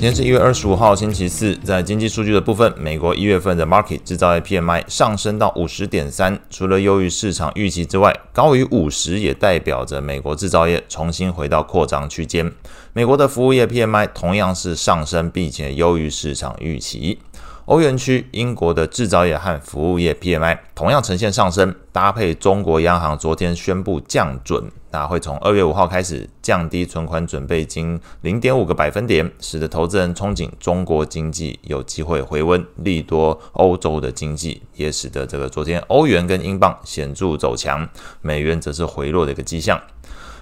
今天是一月二十五号，星期四。在经济数据的部分，美国一月份的 market 制造业 PMI 上升到五十点三，除了优于市场预期之外，高于五十也代表着美国制造业重新回到扩张区间。美国的服务业 PMI 同样是上升，并且优于市场预期。欧元区英国的制造业和服务业 PMI 同样呈现上升，搭配中国央行昨天宣布降准，那会从二月五号开始降低存款准备金零点五个百分点，使得投资人憧憬中国经济有机会回温，利多欧洲的经济，也使得这个昨天欧元跟英镑显著走强，美元则是回落的一个迹象。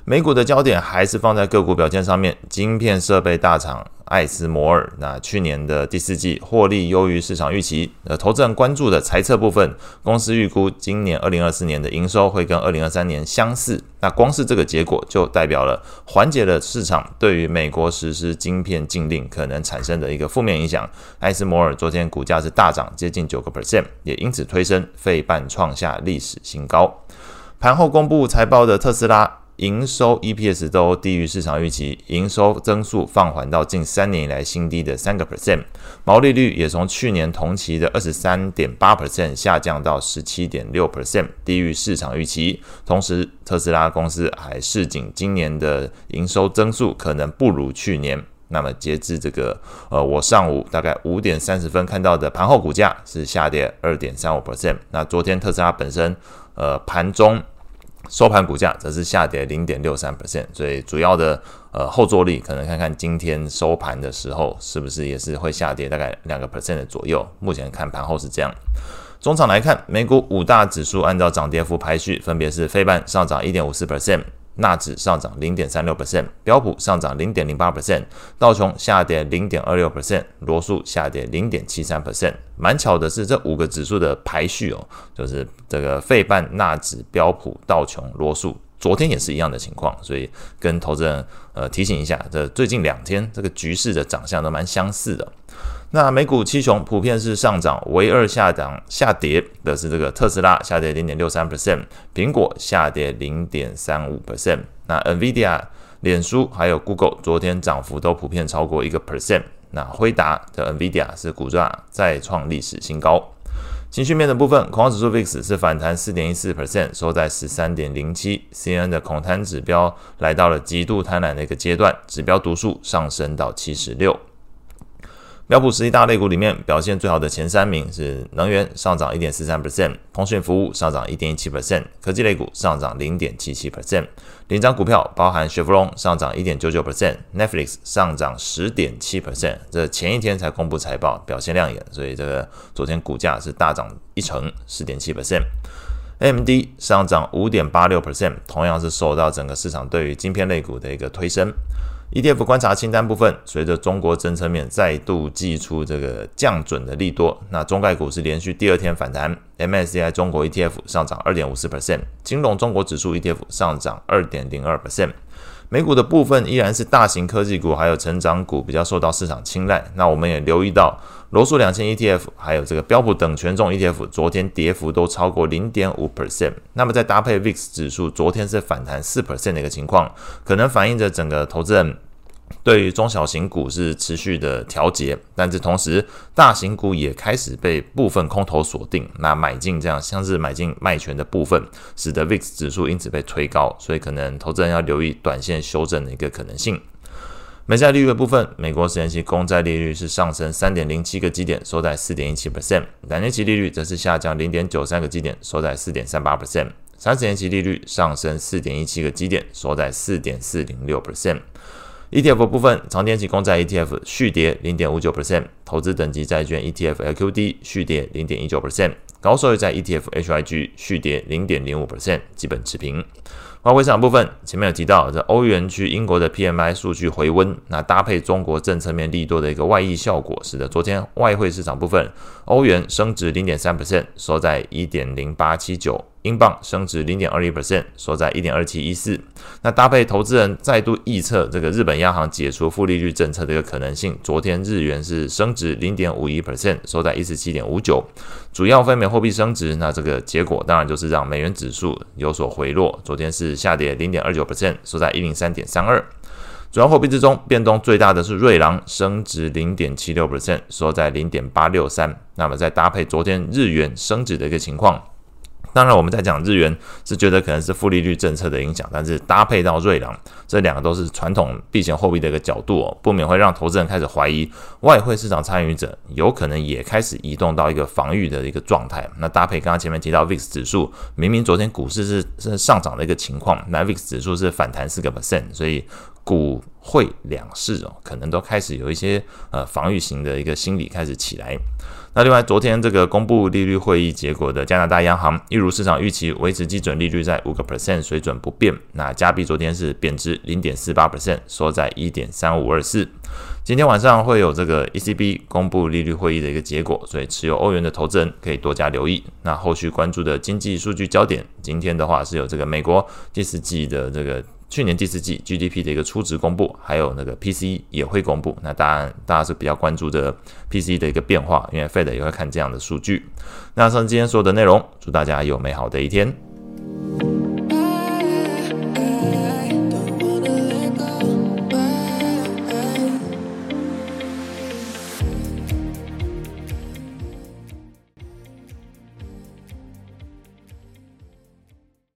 美股的焦点还是放在个股表现上面，晶片设备大厂艾斯摩尔，那去年的第四季获利优于市场预期。呃，投资人关注的财测部分，公司预估今年二零二四年的营收会跟二零二三年相似。那光是这个结果就代表了缓解了市场对于美国实施晶片禁令可能产生的一个负面影响。艾斯摩尔昨天股价是大涨接近九个 percent，也因此推升费半创下历史新高。盘后公布财报的特斯拉。营收 EPS 都低于市场预期，营收增速放缓到近三年以来新低的三个 percent，毛利率也从去年同期的二十三点八 percent 下降到十七点六 percent，低于市场预期。同时，特斯拉公司还示警，今年的营收增速可能不如去年。那么，截至这个呃，我上午大概五点三十分看到的盘后股价是下跌二点三五 percent。那昨天特斯拉本身呃盘中。收盘股价则是下跌零点六三 percent，所以主要的呃后坐力可能看看今天收盘的时候是不是也是会下跌大概两个 percent 的左右。目前看盘后是这样。中场来看，美股五大指数按照涨跌幅排序，分别是非半上涨一点五四 percent。纳指上涨零点三六 percent，标普上涨零点零八 percent，道琼下跌零点二六 percent，罗素下跌零点七三 percent。蛮巧的是，这五个指数的排序哦，就是这个费半、纳指、标普、道琼、罗素，昨天也是一样的情况，所以跟投资人呃提醒一下，这最近两天这个局势的长相都蛮相似的。那美股七雄普遍是上涨，唯二下涨下跌的是这个特斯拉下跌零点六三 percent，苹果下跌零点三五 percent。那 NVIDIA、脸书还有 Google 昨天涨幅都普遍超过一个 percent。那辉达的 NVIDIA 是股价再创历史新高。情绪面的部分，恐慌指数 VIX 是反弹四点一四 percent，收在十三点零七。CNN 的恐贪指标来到了极度贪婪的一个阶段，指标读数上升到七十六。标普十一大类股里面表现最好的前三名是能源上涨一点四三 percent，通讯服务上涨一点一七 percent，科技类股上涨零点七七 percent。领涨股票包含雪佛龙上涨一点九九 percent，Netflix 上涨十点七 percent。这前一天才公布财报，表现亮眼，所以这个昨天股价是大涨一成十点七 percent。AMD 上涨五点八六 percent，同样是受到整个市场对于晶片类股的一个推升。ETF 观察清单部分，随着中国政策面再度祭出这个降准的利多，那中概股是连续第二天反弹，MSCI 中国 ETF 上涨二点五四 percent，金融中国指数 ETF 上涨二点零二 percent。美股的部分依然是大型科技股还有成长股比较受到市场青睐。那我们也留意到，罗素两千 ETF 还有这个标普等权重 ETF 昨天跌幅都超过零点五 percent。那么再搭配 VIX 指数昨天是反弹四 percent 的一个情况，可能反映着整个投资人。对于中小型股是持续的调节，但是同时大型股也开始被部分空头锁定，那买进这样像是买进卖权的部分，使得 VIX 指数因此被推高，所以可能投资人要留意短线修正的一个可能性。美债利率的部分，美国十年期公债利率是上升三点零七个基点，收在四点一七 percent；两年期利率则是下降零点九三个基点，收在四点三八 percent；三十年期利率上升四点一七个基点，收在四点四零六 percent。ETF 部分，长天期公债 ETF 续跌零点五九 percent，投资等级债券 ETF LQD 续跌零点一九 percent，高收益债 ETF HYG 续跌零点零五 percent，基本持平。外汇市场部分，前面有提到，这欧元区英国的 PMI 数据回温，那搭配中国政策面利多的一个外溢效果，使得昨天外汇市场部分，欧元升值零点三 percent，收在一点零八七九。英镑升值零点二一 percent，收在一点二七一四。那搭配投资人再度预测这个日本央行解除负利率政策的一个可能性，昨天日元是升值零点五一 percent，收在一十七点五九。主要非美货币升值，那这个结果当然就是让美元指数有所回落，昨天是下跌零点二九 percent，收在一零三点三二。主要货币之中，变动最大的是瑞郎，升值零点七六 percent，收在零点八六三。那么再搭配昨天日元升值的一个情况。当然，我们在讲日元是觉得可能是负利率政策的影响，但是搭配到瑞郎，这两个都是传统避险货币的一个角度哦，不免会让投资人开始怀疑，外汇市场参与者有可能也开始移动到一个防御的一个状态。那搭配刚刚前面提到 VIX 指数，明明昨天股市是是上涨的一个情况，那 VIX 指数是反弹四个 percent，所以股汇两市哦，可能都开始有一些呃防御型的一个心理开始起来。那另外，昨天这个公布利率会议结果的加拿大央行，一如市场预期，维持基准利率在五个 percent 水准不变。那加币昨天是贬值零点四八 percent，缩在一点三五二四。今天晚上会有这个 ECB 公布利率会议的一个结果，所以持有欧元的投资人可以多加留意。那后续关注的经济数据焦点，今天的话是有这个美国第四季的这个。去年第四季 GDP 的一个初值公布，还有那个 PCE 也会公布。那当然，大家是比较关注的 PCE 的一个变化，因为 Fed 也会看这样的数据。那以上今天所有的内容，祝大家有美好的一天。